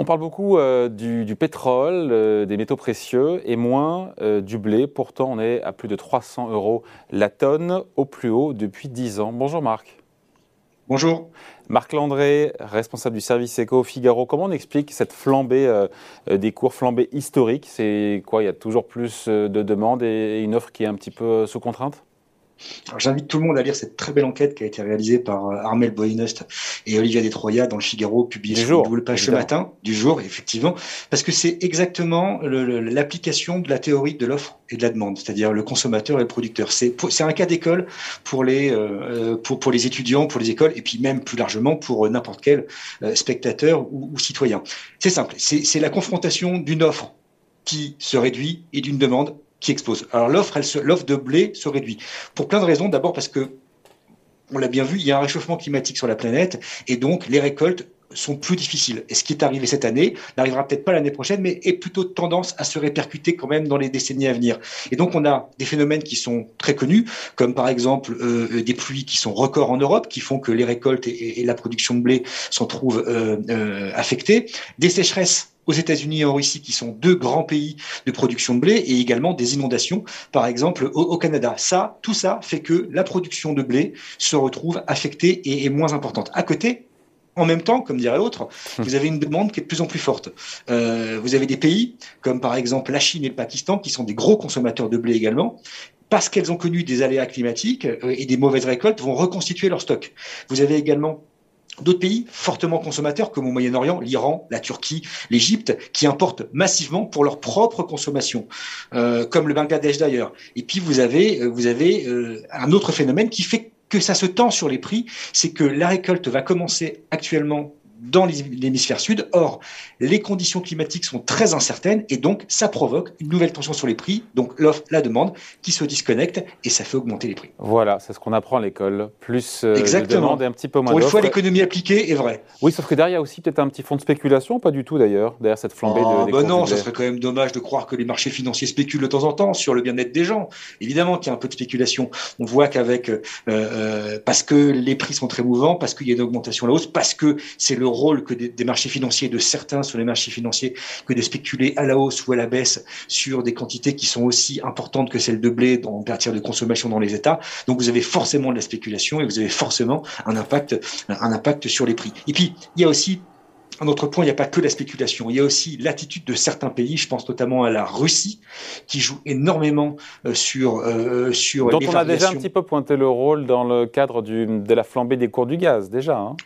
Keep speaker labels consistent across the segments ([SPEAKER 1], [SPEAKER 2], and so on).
[SPEAKER 1] On parle beaucoup euh, du, pétrole, euh, des métaux précieux et moins euh, du blé. Pourtant, on est à plus de 300 euros la tonne, au plus haut depuis 10 ans. Bonjour Marc.
[SPEAKER 2] Bonjour.
[SPEAKER 1] Marc Landré, responsable du service éco Figaro. Comment on explique cette flambée des cours, flambée historique? C'est quoi? Il y a toujours plus de demandes et une offre qui est un petit peu sous contrainte?
[SPEAKER 2] J'invite tout le monde à lire cette très belle enquête qui a été réalisée par euh, Armel Boinust et Olivia Detroya dans le Figaro, publiée sur le page ce matin, du jour, effectivement, parce que c'est exactement l'application de la théorie de l'offre et de la demande, c'est-à-dire le consommateur et le producteur. C'est un cas d'école pour les euh, pour, pour les étudiants, pour les écoles, et puis même plus largement pour n'importe quel euh, spectateur ou, ou citoyen. C'est simple, c'est la confrontation d'une offre qui se réduit et d'une demande qui explose. Alors l'offre, l'offre de blé se réduit pour plein de raisons. D'abord parce que on l'a bien vu, il y a un réchauffement climatique sur la planète et donc les récoltes sont plus difficiles. Et ce qui est arrivé cette année n'arrivera peut-être pas l'année prochaine, mais est plutôt tendance à se répercuter quand même dans les décennies à venir. Et donc on a des phénomènes qui sont très connus, comme par exemple euh, des pluies qui sont records en Europe, qui font que les récoltes et, la production de blé s'en trouvent euh, euh, affectées, des sécheresses aux États-Unis et en Russie, qui sont deux grands pays de production de blé, et également des inondations, par exemple au, Canada. Ça, tout ça fait que la production de blé se retrouve affectée et est moins importante. À côté, en même temps, comme dirait l'autre, vous avez une demande qui est de plus en plus forte. Euh, vous avez des pays comme par exemple la Chine et le Pakistan qui sont des gros consommateurs de blé également, parce qu'elles ont connu des aléas climatiques euh, et des mauvaises récoltes, vont reconstituer leur stock. Vous avez également D'autres pays fortement consommateurs comme au Moyen-Orient, l'Iran, la Turquie, l'Égypte, qui importent massivement pour leur propre consommation, euh, comme le Bangladesh d'ailleurs. Et puis vous avez, vous avez euh, un autre phénomène qui fait que ça se tend sur les prix, c'est que la récolte va commencer actuellement dans l'hémisphère sud. Or, les conditions climatiques sont très incertaines et donc ça provoque une nouvelle tension sur les prix, donc l'offre, la demande qui se disconnectent et ça fait augmenter les prix.
[SPEAKER 1] Voilà, c'est ce qu'on apprend à l'école. Plus euh, de demande et un petit peu moins
[SPEAKER 2] Pour une fois, l'économie appliquée est vraie.
[SPEAKER 1] Oui, sauf que derrière, il y a aussi peut-être un petit fond de spéculation, pas du tout d'ailleurs, derrière cette flambée de.
[SPEAKER 2] Ah, bah non, ça serait quand même dommage de croire que les marchés financiers spéculent de temps en temps sur le bien-être des gens. Évidemment qu'il y a un peu de spéculation. On voit qu'avec, euh, euh, parce que les prix sont très mouvants, parce qu'il y a une augmentation à la hausse, parce que c'est le rôle que des, marchés financiers, de certains sur les marchés financiers, que de spéculer à la hausse ou à la baisse sur des quantités qui sont aussi importantes que celles de blé en matière de consommation dans les États. Donc vous avez forcément de la spéculation et vous avez forcément un impact, un impact sur les prix. Et puis il y a aussi un autre point, il n'y a pas que la spéculation, il y a aussi l'attitude de certains pays, je pense notamment à la Russie, qui joue énormément euh, sur euh, sur.
[SPEAKER 1] Dont on a déjà un petit peu pointé le rôle dans le cadre du, de la flambée des cours du gaz, déjà. Hein.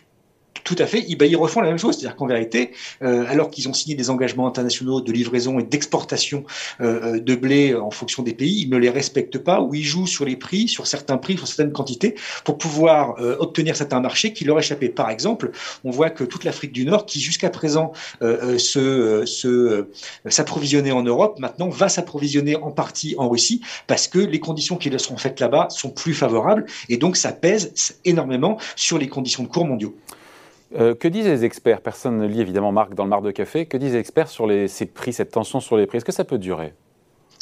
[SPEAKER 2] Tout à fait. Ils, refont la même chose. C'est-à-dire qu'en vérité, euh, alors qu'ils ont signé des engagements internationaux de livraison et d'exportation euh, de blé en fonction des pays, ils ne les respectent pas ou ils jouent sur les prix, sur certains prix, sur certaines quantités, pour pouvoir euh, obtenir certains marchés qui leur échappaient. Par exemple, on voit que toute l'Afrique du Nord, qui jusqu'à présent se, se s'approvisionnait en Europe, maintenant va s'approvisionner en partie en Russie parce que les conditions qui leur seront faites là-bas sont plus favorables et donc ça pèse énormément sur les conditions de cours mondiaux.
[SPEAKER 1] Euh, que disent les experts? Personne ne lit évidemment Marc dans le mar de café. Que disent les experts sur les, ces prix, cette tension sur les prix? Est-ce que ça peut durer?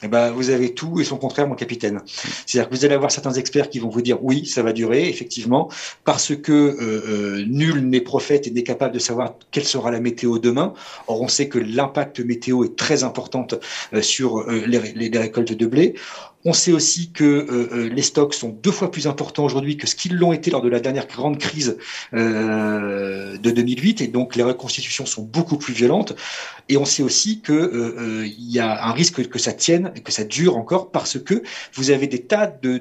[SPEAKER 2] Eh ben, vous avez tout et son contraire, mon capitaine. C'est-à-dire que vous allez avoir certains experts qui vont vous dire oui, ça va durer, effectivement, parce que euh, euh, nul n'est prophète et n'est capable de savoir quelle sera la météo demain. Or, on sait que l'impact météo est très important sur les, les, récoltes de blé. On sait aussi que euh, euh, les stocks sont deux fois plus importants aujourd'hui que ce qu'ils l'ont été lors de la dernière grande crise euh, de 2008, et donc les reconstitutions sont beaucoup plus violentes. Et on sait aussi que il y a un risque que ça tienne, que ça dure encore, parce que vous avez des tas de,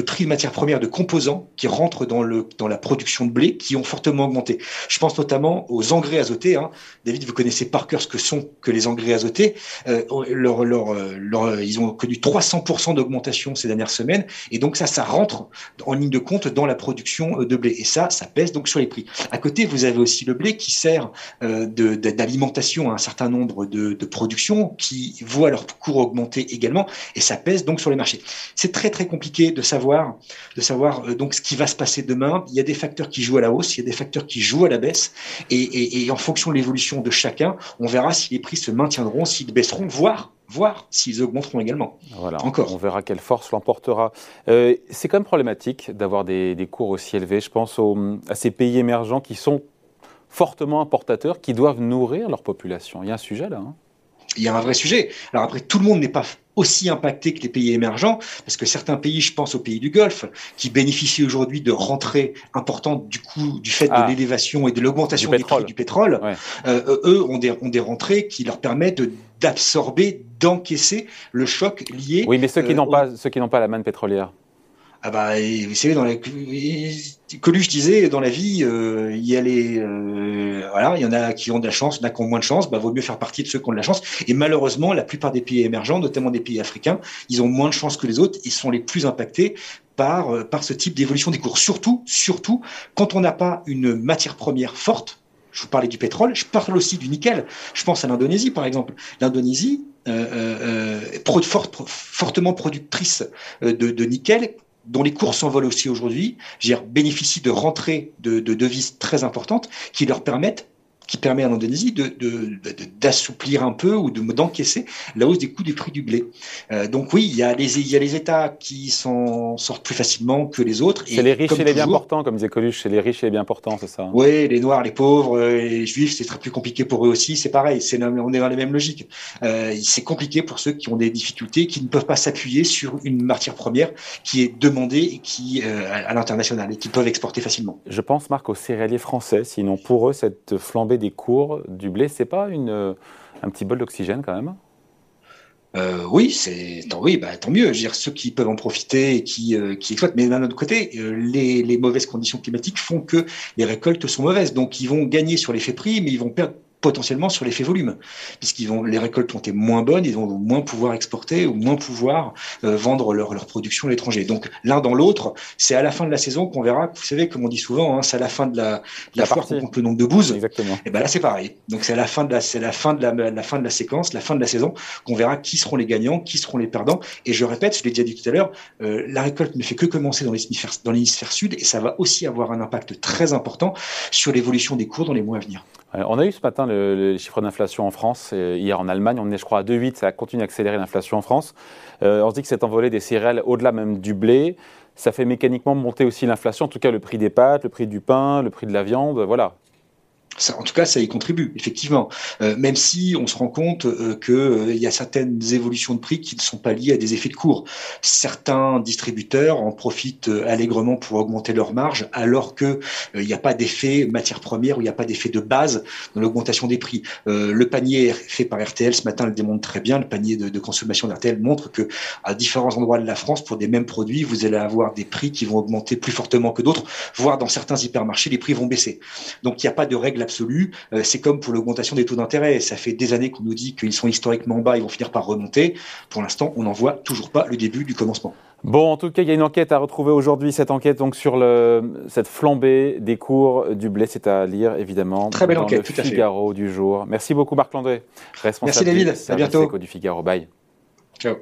[SPEAKER 2] prix de matières premières, de composants qui rentrent dans, le, dans la production de blé, qui ont fortement augmenté. Je pense notamment aux engrais azotés. Hein. David, vous connaissez par cœur ce que sont que les engrais azotés. ils ont connu 300 100% d'augmentation ces dernières semaines. Et donc ça, ça rentre en ligne de compte dans la production euh, de blé. Et ça, ça pèse donc sur les prix. À côté, vous avez aussi le blé qui sert euh, d'alimentation à un certain nombre de, productions qui voient leur cours augmenter également. Et ça pèse donc sur les marchés. C'est très très compliqué de savoir, de savoir euh, donc ce qui va se passer demain. Il y a des facteurs qui jouent à la hausse, il y a des facteurs qui jouent à la baisse. Et, et en fonction de l'évolution de chacun, on verra si les prix se maintiendront, s'ils baisseront, voire voir s'ils augmenteront également.
[SPEAKER 1] Voilà, Encore. On verra quelle force l'emportera. Euh, c'est quand même problématique d'avoir des, cours aussi élevés. Je pense aux, à ces pays émergents qui sont fortement importateurs qui doivent nourrir leur population. Il y a un sujet là. Hein
[SPEAKER 2] il y a un vrai sujet. Alors après, tout le monde n'est pas aussi impacté que les pays émergents, parce que certains pays, je pense aux pays du Golfe, qui bénéficient aujourd'hui de rentrées importantes du coup du fait de ah. l'élévation et de l'augmentation des prix du pétrole, euh, eux ont des, ont des rentrées qui leur permettent d'absorber, d'encaisser le choc lié.
[SPEAKER 1] Oui, mais ceux qui euh, n'ont pas ceux qui n'ont pas la manne pétrolière.
[SPEAKER 2] Ah bah, vous savez, dans la, Coluche disait, dans la vie, euh, il y a les, euh, voilà, il y en a qui ont de la chance, il y en a qui ont moins de chance, bah, vaut mieux faire partie de ceux qui ont de la chance. Et malheureusement, la plupart des pays émergents, notamment des pays africains, ils ont moins de chance que les autres, ils sont les plus impactés par, euh, par ce type d'évolution des cours. Surtout, surtout, quand on n'a pas une matière première forte, je vous parlais du pétrole, je parle aussi du nickel. Je pense à l'Indonésie, par exemple. L'Indonésie, euh, euh, fortement productrice de, de nickel, dont les cours s'envolent aussi aujourd'hui, bénéficient de rentrées de devises très importantes qui leur permettent qui permet à l'Indonésie d'assouplir de, de, un peu ou d'encaisser la hausse des coûts du prix du blé. Euh, donc oui, il y, a les, il y a les États qui s'en sortent plus facilement que les autres.
[SPEAKER 1] C'est les riches et les bien portants, comme disait Coluche, c'est les riches et les bien portants, c'est ça hein?
[SPEAKER 2] Oui, les Noirs, les pauvres, euh, les Juifs, c'est très plus compliqué pour eux aussi, c'est pareil, c'est on est dans les mêmes logiques. Euh, c'est compliqué pour ceux qui ont des difficultés, qui ne peuvent pas s'appuyer sur une matière première qui est demandée et qui, euh, à l'international et qui peuvent exporter facilement.
[SPEAKER 1] Je pense, Marc, aux céréaliers français, sinon pour eux, cette flambée des cours du blé, c'est pas euh, un petit bol d'oxygène quand même?
[SPEAKER 2] Euh, oui, c'est tant bah, mieux. Je ceux qui peuvent en profiter et qui, euh, exploitent. Mais d'un autre côté, les, les, mauvaises conditions climatiques font que les récoltes sont mauvaises. Donc, ils vont gagner sur l'effet prix, mais ils vont perdre potentiellement sur l'effet volume, puisqu'ils vont, les récoltes ont été moins bonnes, ils vont moins pouvoir exporter ou moins pouvoir euh, vendre leur, leur production à l'étranger. Donc l'un dans l'autre, c'est à la fin de la saison qu'on verra. Vous savez, comme on dit souvent, hein, c'est à la fin de la, la, foire qu'on compte le nombre de bouses.
[SPEAKER 1] Exactement.
[SPEAKER 2] Et ben là, c'est pareil. Donc c'est à la fin de la, c'est la fin de la, la, fin de la séquence, la fin de la saison, qu'on verra qui seront les gagnants, qui seront les perdants. Et je répète, je l'ai déjà dit tout à l'heure, euh, la récolte ne fait que commencer dans l'hémisphère, dans l'hémisphère sud, et ça va aussi avoir un impact très important sur l'évolution des cours dans les mois à venir.
[SPEAKER 1] Euh, on a eu ce matin le, chiffre d'inflation en France, hier en Allemagne, on est je crois à 2,8, ça continue à accélérer l'inflation en France. Euh, on se dit que cette envolée des céréales, au-delà même du blé, ça fait mécaniquement monter aussi l'inflation, en tout cas le prix des pâtes, le prix du pain, le prix de la viande, voilà
[SPEAKER 2] en tout cas, ça y contribue, effectivement. Euh, même si on se rend compte euh, qu'il euh, y a certaines évolutions de prix qui ne sont pas liées à des effets de cours. Certains distributeurs en profitent allègrement pour augmenter leur marge, alors que il n'y a pas d'effet matière première ou il n'y a pas d'effet de base dans l'augmentation des prix. le panier fait par RTL ce matin le démontre très bien. Le panier de, de consommation d'RTL montre que à différents endroits de la France, pour des mêmes produits, vous allez avoir des prix qui vont augmenter plus fortement que d'autres, voire dans certains hypermarchés, les prix vont baisser. Donc il n'y a pas de règle absolue. Euh, c'est comme pour l'augmentation des taux d'intérêt. Ça fait des années qu'on nous dit qu'ils sont historiquement bas, ils vont finir par remonter. Pour l'instant, on n'en voit toujours pas le début du commencement.
[SPEAKER 1] Bon, en tout cas, il y a une enquête à retrouver aujourd'hui, cette enquête donc sur le, cette flambée des cours du blé, c'est à lire évidemment
[SPEAKER 2] Très belle enquête,
[SPEAKER 1] le tout Figaro du jour. Merci beaucoup Marc Landré,
[SPEAKER 2] responsable Merci David, à bientôt.
[SPEAKER 1] du Figaro. Bye.
[SPEAKER 2] Ciao.